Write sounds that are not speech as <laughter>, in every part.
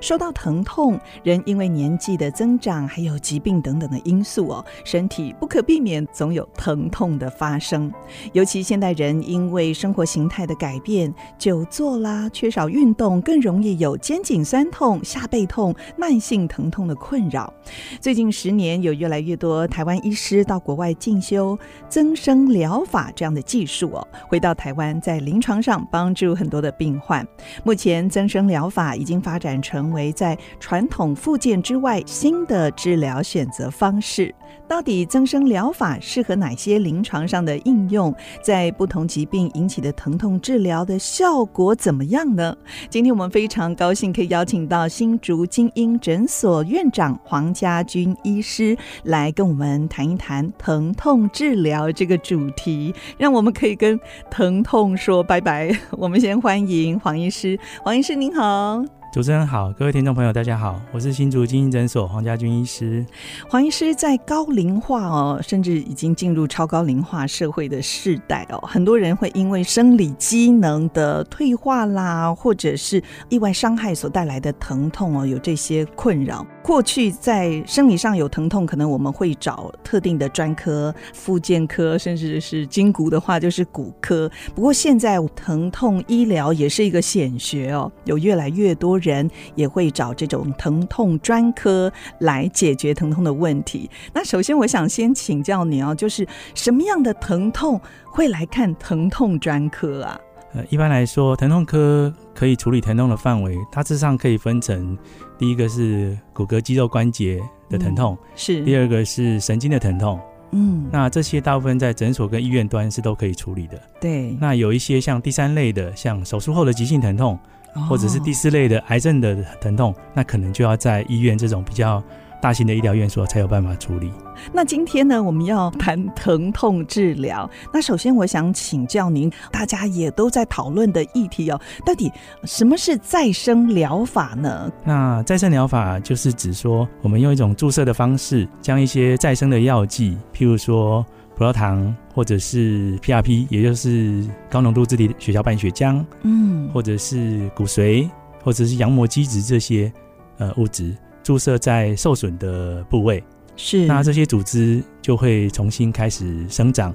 说到疼痛，人因为年纪的增长，还有疾病等等的因素哦，身体不可避免总有疼痛的发生。尤其现代人因为生活形态的改变，久坐啦，缺少运动，更容易有肩颈酸痛、下背痛、慢性疼痛的困扰。最近十年，有越来越多台湾医师到国外进修增生疗法这样的技术哦，回到台湾，在临床上帮助很多的病患。目前，增生疗法已经发展成成为在传统复健之外新的治疗选择方式。到底增生疗法适合哪些临床上的应用？在不同疾病引起的疼痛治疗的效果怎么样呢？今天我们非常高兴可以邀请到新竹精英诊所院长黄家军医师来跟我们谈一谈疼痛治疗这个主题，让我们可以跟疼痛说拜拜。我们先欢迎黄医师，黄医师您好。主持人好，各位听众朋友，大家好，我是新竹精英诊所黄家军医师。黄医师在高龄化哦，甚至已经进入超高龄化社会的世代哦，很多人会因为生理机能的退化啦，或者是意外伤害所带来的疼痛哦，有这些困扰。过去在生理上有疼痛，可能我们会找特定的专科，复健科，甚至是筋骨的话就是骨科。不过现在疼痛医疗也是一个显学哦，有越来越多人也会找这种疼痛专科来解决疼痛的问题。那首先我想先请教你哦，就是什么样的疼痛会来看疼痛专科啊？呃，一般来说，疼痛科可以处理疼痛的范围，大致上可以分成。第一个是骨骼肌肉关节的疼痛，嗯、是第二个是神经的疼痛，嗯，那这些大部分在诊所跟医院端是都可以处理的。对，那有一些像第三类的，像手术后的急性疼痛，哦、或者是第四类的癌症的疼痛，那可能就要在医院这种比较大型的医疗院所才有办法处理。那今天呢，我们要谈疼痛治疗。那首先，我想请教您，大家也都在讨论的议题哦，到底什么是再生疗法呢？那再生疗法就是指说，我们用一种注射的方式，将一些再生的药剂，譬如说葡萄糖，或者是 PRP，也就是高浓度自体血小板血浆，嗯，或者是骨髓，或者是羊膜基质这些呃物质。注射在受损的部位，是那这些组织就会重新开始生长，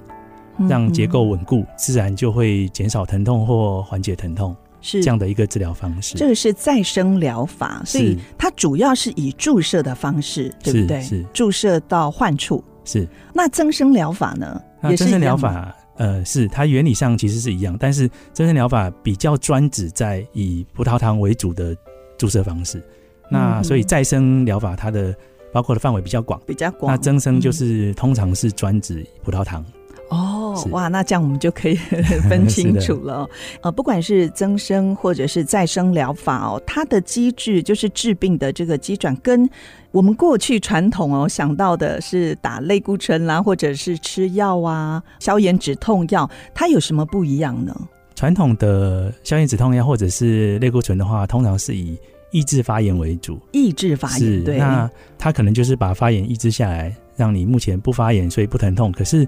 让结构稳固，嗯、自然就会减少疼痛或缓解疼痛，是这样的一个治疗方式。这个是再生疗法，所以它主要是以注射的方式，是对不对？是注射到患处。是那增生疗法呢？那增生疗法，呃，是它原理上其实是一样，但是增生疗法比较专指在以葡萄糖为主的注射方式。那所以再生疗法它的包括的范围比较广，比较广。那增生就是通常是专指葡萄糖。哦，哇，那这样我们就可以 <laughs> 分清楚了。的呃，不管是增生或者是再生疗法哦，它的机制就是治病的这个机转，跟我们过去传统哦想到的是打类固醇啦，或者是吃药啊、消炎止痛药，它有什么不一样呢？传统的消炎止痛药或者是类固醇的话，通常是以抑制发炎为主，抑制发炎是对。那它可能就是把发炎抑制下来，让你目前不发炎，所以不疼痛。可是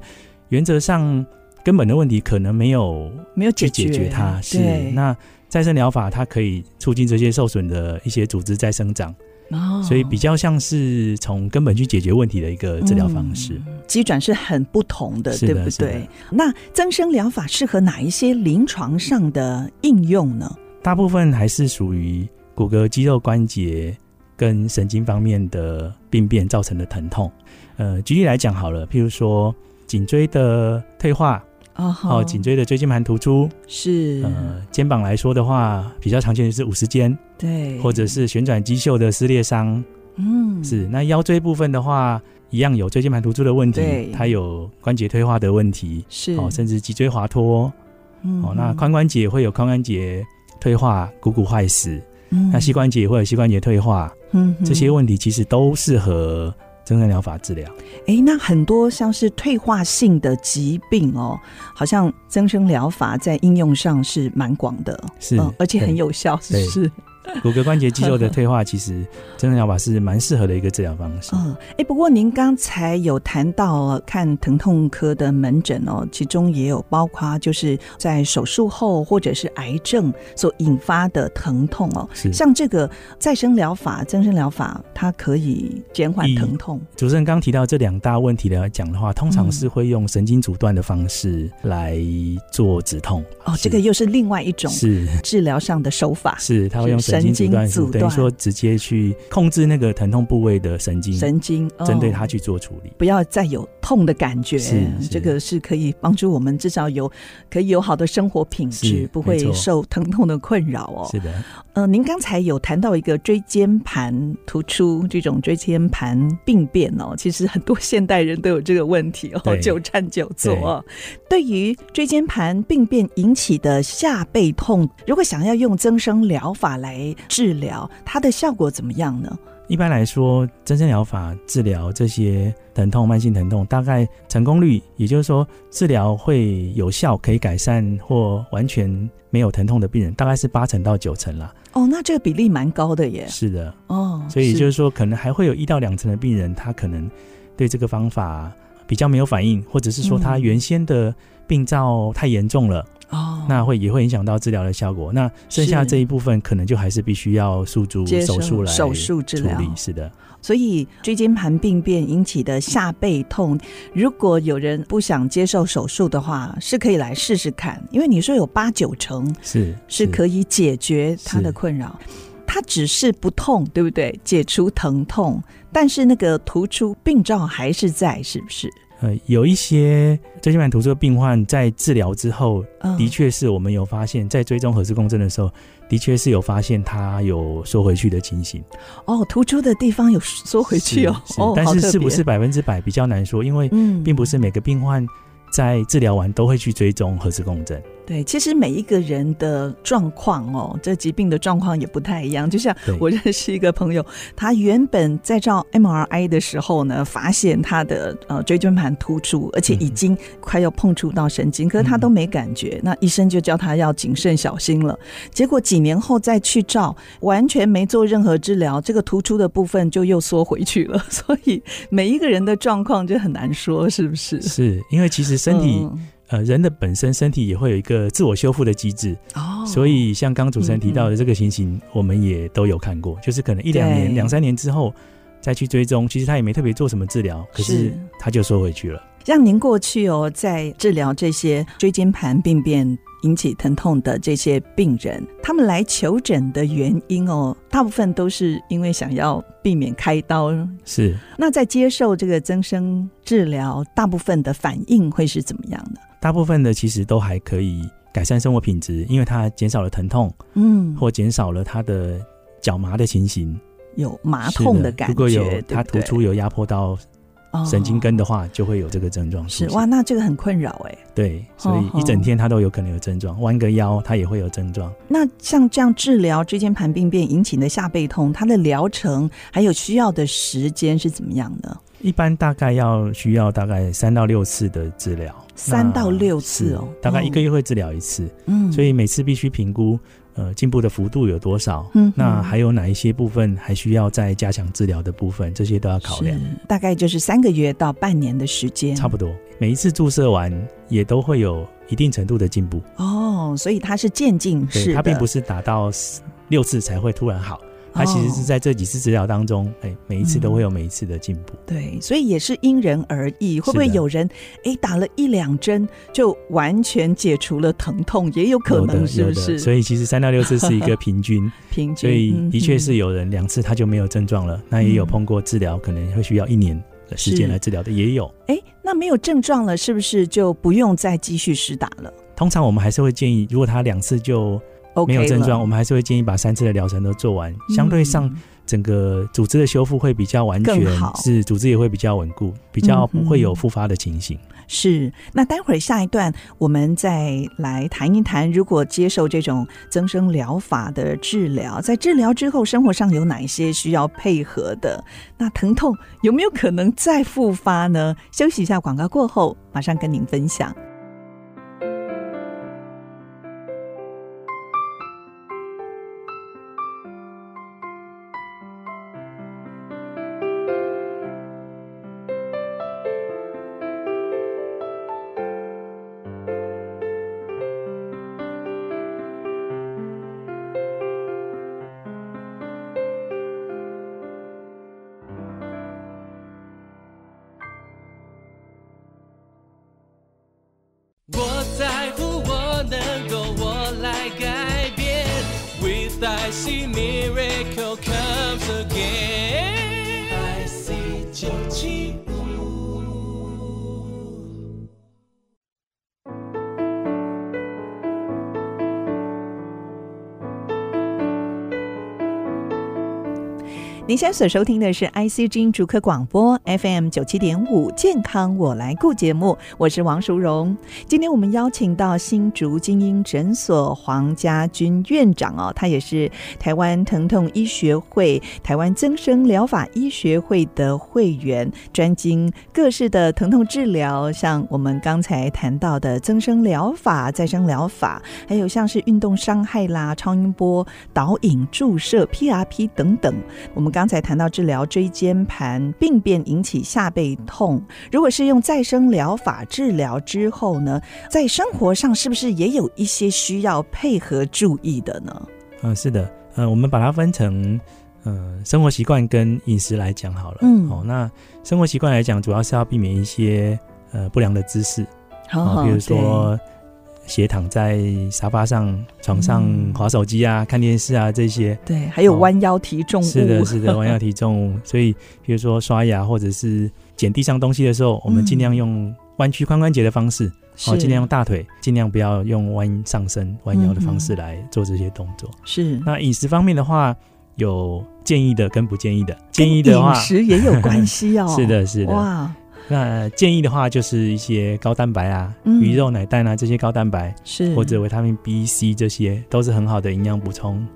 原则上根本的问题可能没有没有解决它。是那再生疗法它可以促进这些受损的一些组织再生长，哦，所以比较像是从根本去解决问题的一个治疗方式。机转是很不同的，的对不对？那增生疗法适合哪一些临床上的应用呢？大部分还是属于。骨骼、肌肉、关节跟神经方面的病变造成的疼痛，呃，举例来讲好了，譬如说颈椎的退化，哦，颈椎的椎间盘突出是，呃，肩膀来说的话，比较常见的是五十肩，对，或者是旋转肌袖的撕裂伤，嗯，是。那腰椎部分的话，一样有椎间盘突出的问题，它有关节退化的问题，是，哦，甚至脊椎滑脱，嗯，哦，那髋关节会有髋关节退化、股骨坏死。嗯。那膝关节也会有膝关节退化，嗯，这些问题其实都适合增生疗法治疗。哎，那很多像是退化性的疾病哦，好像增生疗法在应用上是蛮广的，是、嗯，而且很有效，是不是？<laughs> 骨骼关节肌肉的退化，其实增生疗法是蛮适合的一个治疗方式。嗯，哎，不过您刚才有谈到看疼痛科的门诊哦，其中也有包括就是在手术后或者是癌症所引发的疼痛哦。是，像这个再生疗法、增生疗法，它可以减缓疼痛。主持人刚提到这两大问题来讲的话，通常是会用神经阻断的方式来做止痛。哦，这个又是另外一种是治疗上的手法。是，他会用神。神经阻断，等于说直接去控制那个疼痛部位的神经，神经针对它去做处理，不要再有痛的感觉。是，这个是可以帮助我们至少有可以有好的生活品质，不会受疼痛的困扰哦。是的，呃，您刚才有谈到一个椎间盘突出这种椎间盘病变哦，其实很多现代人都有这个问题哦，久站久坐哦。对于椎间盘病变引起的下背痛，如果想要用增生疗法来治疗它的效果怎么样呢？一般来说，增生疗法治疗这些疼痛、慢性疼痛，大概成功率，也就是说治疗会有效，可以改善或完全没有疼痛的病人，大概是八成到九成啦。哦，那这个比例蛮高的耶。是的，哦，所以就是说，可能还会有一到两成的病人，他可能对这个方法比较没有反应，或者是说他原先的病灶太严重了。哦，那会也会影响到治疗的效果。那剩下这一部分可能就还是必须要诉诸手术来手术治疗。是的，所以椎间盘病变引起的下背痛，如果有人不想接受手术的话，是可以来试试看。因为你说有八九成是是可以解决他的困扰，他只是不痛，对不对？解除疼痛，但是那个突出病灶还是在，是不是？呃，有一些椎间盘突出的病患在治疗之后，的确是我们有发现，在追踪核磁共振的时候，的确是有发现它有缩回去的情形。哦，突出的地方有缩回去哦，哦，但是是不是百分之百比较难说，因为并不是每个病患在治疗完都会去追踪核磁共振。对，其实每一个人的状况哦，这疾病的状况也不太一样。就像我认识一个朋友，他原本在照 MRI 的时候呢，发现他的呃椎间盘突出，而且已经快要碰触到神经，嗯、可是他都没感觉。那医生就叫他要谨慎小心了。结果几年后再去照，完全没做任何治疗，这个突出的部分就又缩回去了。<laughs> 所以每一个人的状况就很难说，是不是？是因为其实身体、嗯。呃，人的本身身体也会有一个自我修复的机制哦，所以像刚主持人提到的这个情形，我们也都有看过，就是可能一两年、两三年之后再去追踪，其实他也没特别做什么治疗，可是他就收回去了。像您过去哦，在治疗这些椎间盘病变引起疼痛的这些病人，他们来求诊的原因哦，大部分都是因为想要避免开刀。是，那在接受这个增生治疗，大部分的反应会是怎么样的？大部分的其实都还可以改善生活品质，因为它减少了疼痛，嗯，或减少了他的脚麻的情形，有麻痛的感觉。如果有它突出有压迫到神经根的话，哦、就会有这个症状。是哇，那这个很困扰哎。对，所以一整天他都有可能有症状，弯个腰他也会有症状。那像这样治疗椎间盘病变引起的下背痛，它的疗程还有需要的时间是怎么样呢？一般大概要需要大概三到六次的治疗。三到六次哦，大概一个月会治疗一次，嗯，所以每次必须评估，呃，进步的幅度有多少，嗯，那还有哪一些部分还需要再加强治疗的部分，这些都要考量。大概就是三个月到半年的时间，差不多。每一次注射完也都会有一定程度的进步哦，所以它是渐进式的，它并不是达到六次才会突然好。它其实是在这几次治疗当中，哎、欸，每一次都会有每一次的进步、嗯。对，所以也是因人而异。会不会有人哎、欸、打了一两针就完全解除了疼痛？也有可能，是不是？所以其实三到六次是一个 <laughs> 平均，平均。所以的确是有人两次他就没有症状了。嗯、那也有碰过治疗可能会需要一年的时间来治疗的，也有。哎、欸，那没有症状了，是不是就不用再继续施打了？通常我们还是会建议，如果他两次就没有症状、我们还是会建议把三次的疗程都做完。嗯、相对上。整个组织的修复会比较完全，是组织也会比较稳固，比较不会有复发的情形。是，那待会儿下一段我们再来谈一谈，如果接受这种增生疗法的治疗，在治疗之后，生活上有哪一些需要配合的？那疼痛有没有可能再复发呢？休息一下，广告过后马上跟您分享。您现在所收听的是 IC 之音竹科广播 FM 九七点五健康我来顾节目，我是王淑荣。今天我们邀请到新竹精英诊所黄家军院长哦，他也是台湾疼痛医学会、台湾增生疗法医学会的会员，专精各式的疼痛治疗，像我们刚才谈到的增生疗法、再生疗法，还有像是运动伤害啦、超音波导引注射 PRP 等等，我们。刚才谈到治疗椎间盘病变引起下背痛，如果是用再生疗法治疗之后呢，在生活上是不是也有一些需要配合注意的呢？嗯，是的，呃，我们把它分成呃生活习惯跟饮食来讲好了。嗯，哦，那生活习惯来讲，主要是要避免一些呃不良的姿势，好好，比如说。斜躺在沙发上、床上滑手机啊、嗯、看电视啊这些，对，还有弯腰提重物，哦、是的，是的，弯腰提重物。<laughs> 所以，比如说刷牙或者是捡地上东西的时候，我们尽量用弯曲髋关节的方式，哦，尽量用大腿，尽量不要用弯上身、弯腰的方式来做这些动作。是。那饮食方面的话，有建议的跟不建议的。建议的话，饮食也有关系哦。<laughs> 是的，是的。哇。那建议的话，就是一些高蛋白啊，嗯、鱼肉、奶蛋啊，这些高蛋白是或者维他命 B、C 这些都是很好的营养补充。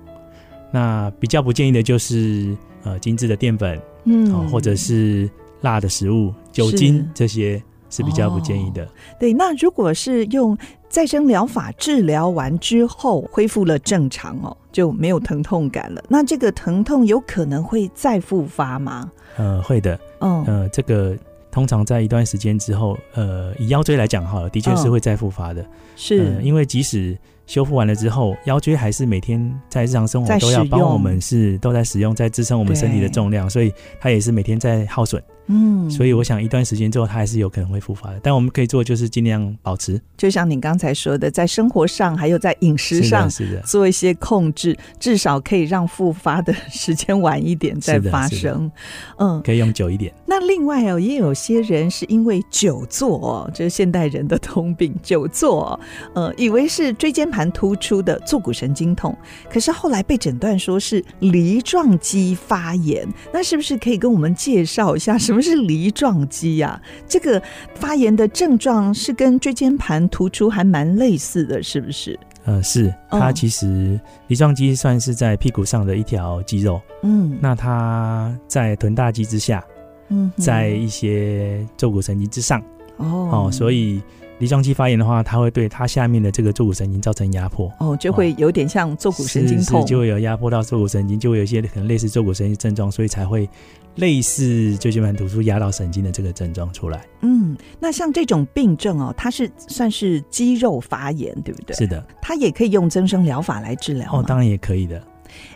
那比较不建议的就是呃精致的淀粉，嗯、呃，或者是辣的食物、酒精这些是比较不建议的。哦、对，那如果是用再生疗法治疗完之后恢复了正常哦，就没有疼痛感了，那这个疼痛有可能会再复发吗？呃，会的。嗯，呃，这个。通常在一段时间之后，呃，以腰椎来讲，哈，的确是会再复发的。哦、是、呃，因为即使修复完了之后，腰椎还是每天在日常生活都要帮我们是都在使用，在支撑我们身体的重量，所以它也是每天在耗损。嗯，所以我想一段时间之后，它还是有可能会复发的。但我们可以做，就是尽量保持。就像你刚才说的，在生活上还有在饮食上，是的，做一些控制，至少可以让复发的时间晚一点再发生。嗯，可以用久一点。那另外哦，也有些人是因为久坐哦，这、就是现代人的通病，久坐哦，呃，以为是椎间盘突出的坐骨神经痛，可是后来被诊断说是梨状肌发炎。那是不是可以跟我们介绍一下什么是梨状肌呀？这个发炎的症状是跟椎间盘突出还蛮类似的，是不是？呃，是，它其实梨状肌算是在屁股上的一条肌肉。嗯，那它在臀大肌之下，嗯，在一些坐骨神经之上。哦，哦，所以。梨状肌发炎的话，它会对它下面的这个坐骨神经造成压迫，哦，就会有点像坐骨神经痛，是是就会有压迫到坐骨神经，就会有一些可能类似坐骨神经症状，所以才会类似椎间盘突出压到神经的这个症状出来。嗯，那像这种病症哦，它是算是肌肉发炎，对不对？是的，它也可以用增生疗法来治疗。哦，当然也可以的。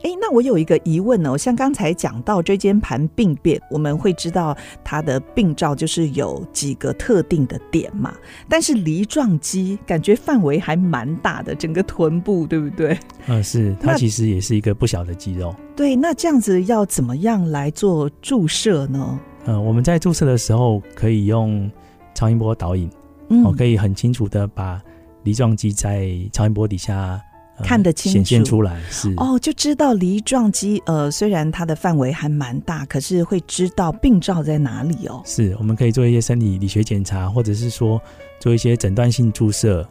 哎，那我有一个疑问哦，像刚才讲到椎间盘病变，我们会知道它的病灶就是有几个特定的点嘛，但是梨状肌感觉范围还蛮大的，整个臀部对不对？嗯，<laughs> 是，它其实也是一个不小的肌肉。对，那这样子要怎么样来做注射呢？嗯，我们在注射的时候可以用超音波导引，嗯，可以很清楚的把梨状肌在超音波底下。呃、看得清楚显现出来。是哦，就知道梨状肌呃，虽然它的范围还蛮大，可是会知道病灶在哪里哦。是，我们可以做一些生理理学检查，或者是说做一些诊断性注射，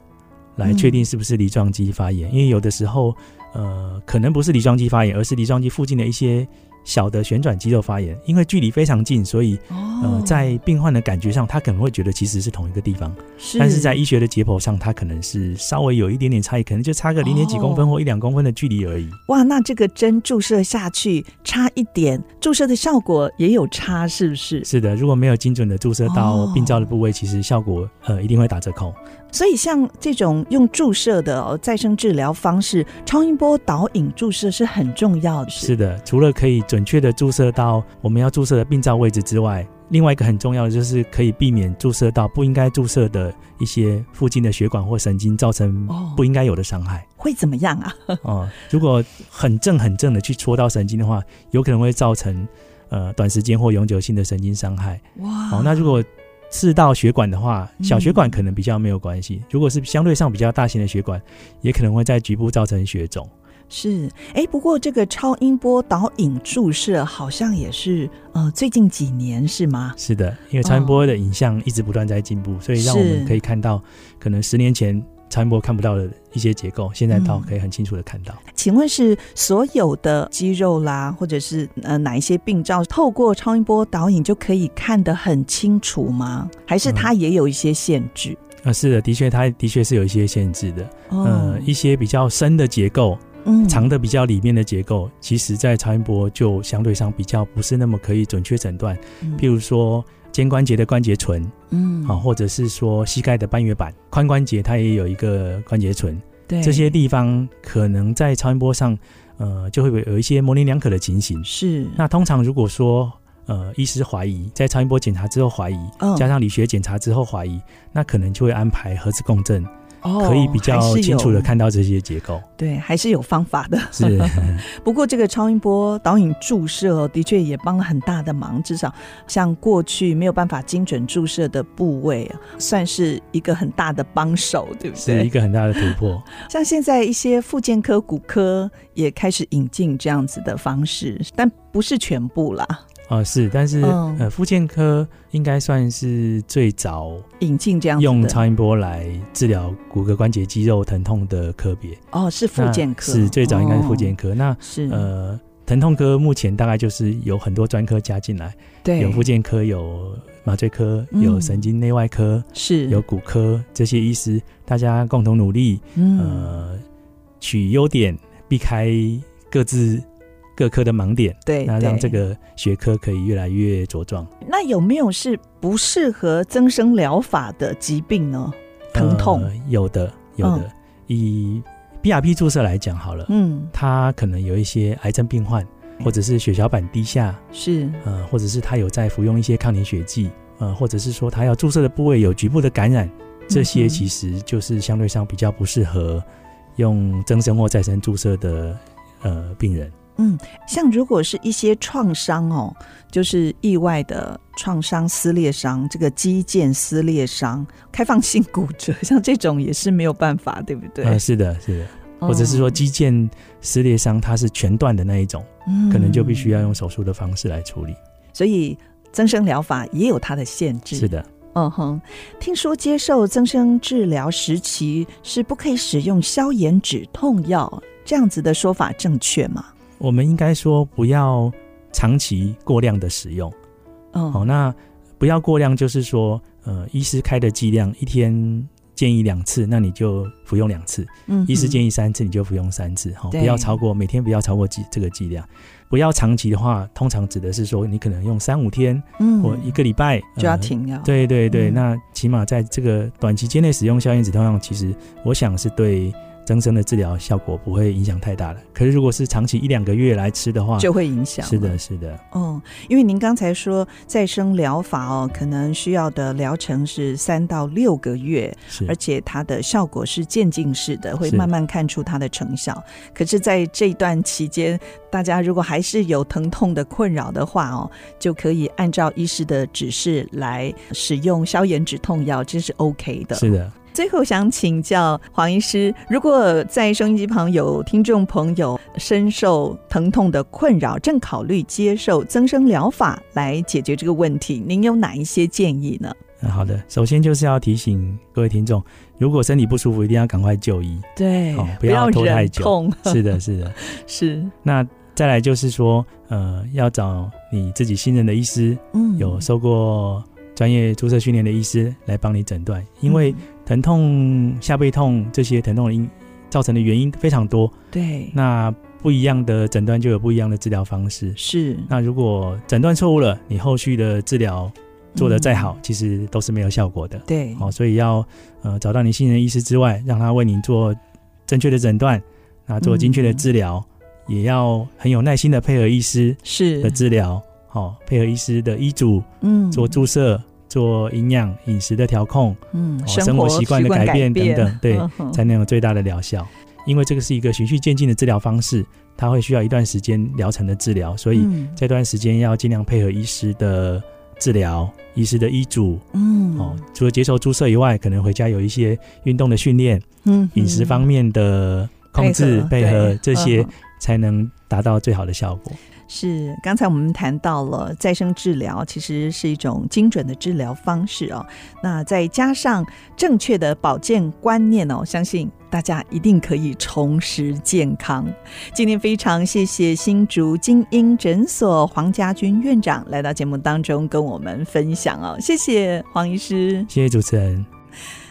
来确定是不是梨状肌发炎。嗯、因为有的时候呃，可能不是梨状肌发炎，而是梨状肌附近的一些。小的旋转肌肉发炎，因为距离非常近，所以、哦、呃，在病患的感觉上，他可能会觉得其实是同一个地方，是但是在医学的解剖上，它可能是稍微有一点点差异，可能就差个零点几公分或一两公分的距离而已。哇，那这个针注射下去差一点，注射的效果也有差，是不是？是的，如果没有精准的注射到病灶的部位，哦、其实效果呃一定会打折扣。所以，像这种用注射的再生治疗方式，超音波导引注射是很重要的。是的，除了可以准确的注射到我们要注射的病灶位置之外，另外一个很重要的就是可以避免注射到不应该注射的一些附近的血管或神经，造成不应该有的伤害。会怎么样啊？哦，如果很正很正的去戳到神经的话，有可能会造成呃短时间或永久性的神经伤害。哇，好，那如果刺到血管的话，小血管可能比较没有关系。嗯、如果是相对上比较大型的血管，也可能会在局部造成血肿。是，哎，不过这个超音波导引注射好像也是呃最近几年是吗？是的，因为超音波的影像一直不断在进步，哦、所以让我们可以看到，可能十年前。超音波看不到的一些结构，现在倒可以很清楚的看到。嗯。请问是所有的肌肉啦，或者是呃哪一些病灶，透过超音波导引就可以看得很清楚吗？还是它也有一些限制？啊、嗯呃，是的，的确，它的确是有一些限制的。哦、呃，一些比较深的结构，嗯，藏的比较里面的结构，其实在超音波就相对上比较不是那么可以准确诊断。嗯、譬如说。肩关节的关节唇，嗯，啊，或者是说膝盖的半月板、髋关节，它也有一个关节唇，对，这些地方可能在超音波上，呃，就会有一些模棱两可的情形。是，那通常如果说，呃，医师怀疑，在超音波检查之后怀疑，嗯、加上理学检查之后怀疑，那可能就会安排核磁共振。可以比较清楚的看到这些结构，对，还是有方法的。是，<laughs> 不过这个超音波导引注射的确也帮了很大的忙，至少像过去没有办法精准注射的部位，算是一个很大的帮手，对不对？是一个很大的突破。<laughs> 像现在一些复健科、骨科也开始引进这样子的方式，但不是全部啦。哦，是，但是、嗯、呃，复健科应该算是最早引进这样用超音波来治疗骨骼关节肌肉疼痛的科别。哦，是复健科，是最早应该是复健科。哦、那是呃，疼痛科目前大概就是有很多专科加进来，对，有复健科，有麻醉科，有神经内外科，是、嗯、有骨科，这些医师大家共同努力，嗯、呃，取优点，避开各自。各科的盲点，对，那让这个学科可以越来越茁壮。那有没有是不适合增生疗法的疾病呢？疼痛？呃、有的，有的。嗯、以 BRP 注射来讲好了，嗯，他可能有一些癌症病患，或者是血小板低下，是，呃，或者是他有在服用一些抗凝血剂，呃，或者是说他要注射的部位有局部的感染，这些其实就是相对上比较不适合用增生或再生注射的呃病人。嗯，像如果是一些创伤哦，就是意外的创伤、撕裂伤，这个肌腱撕裂伤、开放性骨折，像这种也是没有办法，对不对？啊、呃，是的，是的，或者是说肌腱撕裂伤，它是全断的那一种，嗯、可能就必须要用手术的方式来处理。所以增生疗法也有它的限制。是的，嗯哼，听说接受增生治疗时期是不可以使用消炎止痛药，这样子的说法正确吗？我们应该说不要长期过量的使用，哦，好，那不要过量，就是说，呃，医师开的剂量一天建议两次，那你就服用两次。嗯哼，医师建议三次，你就服用三次。好对，不要超过每天不要超过剂这个剂量。不要长期的话，通常指的是说你可能用三五天，嗯，或一个礼拜就要停药。对对对，嗯、那起码在这个短期间内使用消炎止痛药，其实我想是对。增生的治疗效果不会影响太大了，可是如果是长期一两个月来吃的话，就会影响。是的，是的。哦，因为您刚才说再生疗法哦，可能需要的疗程是三到六个月，而且它的效果是渐进式的，会慢慢看出它的成效。是可是，在这段期间，大家如果还是有疼痛的困扰的话哦，就可以按照医师的指示来使用消炎止痛药，这是 OK 的。是的。最后想请教黄医师，如果在收音机旁有听众朋友深受疼痛的困扰，正考虑接受增生疗法来解决这个问题，您有哪一些建议呢？嗯，好的，首先就是要提醒各位听众，如果身体不舒服，一定要赶快就医，对，哦，不要拖太久。痛是的，<laughs> 是的，是。那再来就是说，呃，要找你自己信任的医师，嗯，有受过专业注射训练的医师来帮你诊断，因为疼痛、下背痛这些疼痛的因造成的原因非常多，对，那不一样的诊断就有不一样的治疗方式，是。那如果诊断错误了，你后续的治疗。做得再好，嗯，其实都是没有效果的。对，哦，所以要呃找到你信任的医师之外，让他为你做正确的诊断，那做精确的治疗，嗯，也要很有耐心的配合医师是。的治疗，好，配合医师的医嘱，嗯，做注射，做营养饮食的调控，嗯，生活习惯的改变等等，对，才能有最大的疗效。因为这个是一个循序渐进的治疗方式，它会需要一段时间疗程的治疗，所以这段时间要尽量配合医师的。治疗医师的医嘱，嗯，哦，除了接受注射以外，可能回家有一些运动的训练，嗯，饮食方面的控制配合，配合这些，才能达到最好的效果。是，刚才我们谈到了再生治疗，其实是一种精准的治疗方式哦。那再加上正确的保健观念哦，相信大家一定可以重拾健康。今天非常谢谢新竹精英诊所黄家军院长来到节目当中跟我们分享哦，谢谢黄医师，谢谢主持人。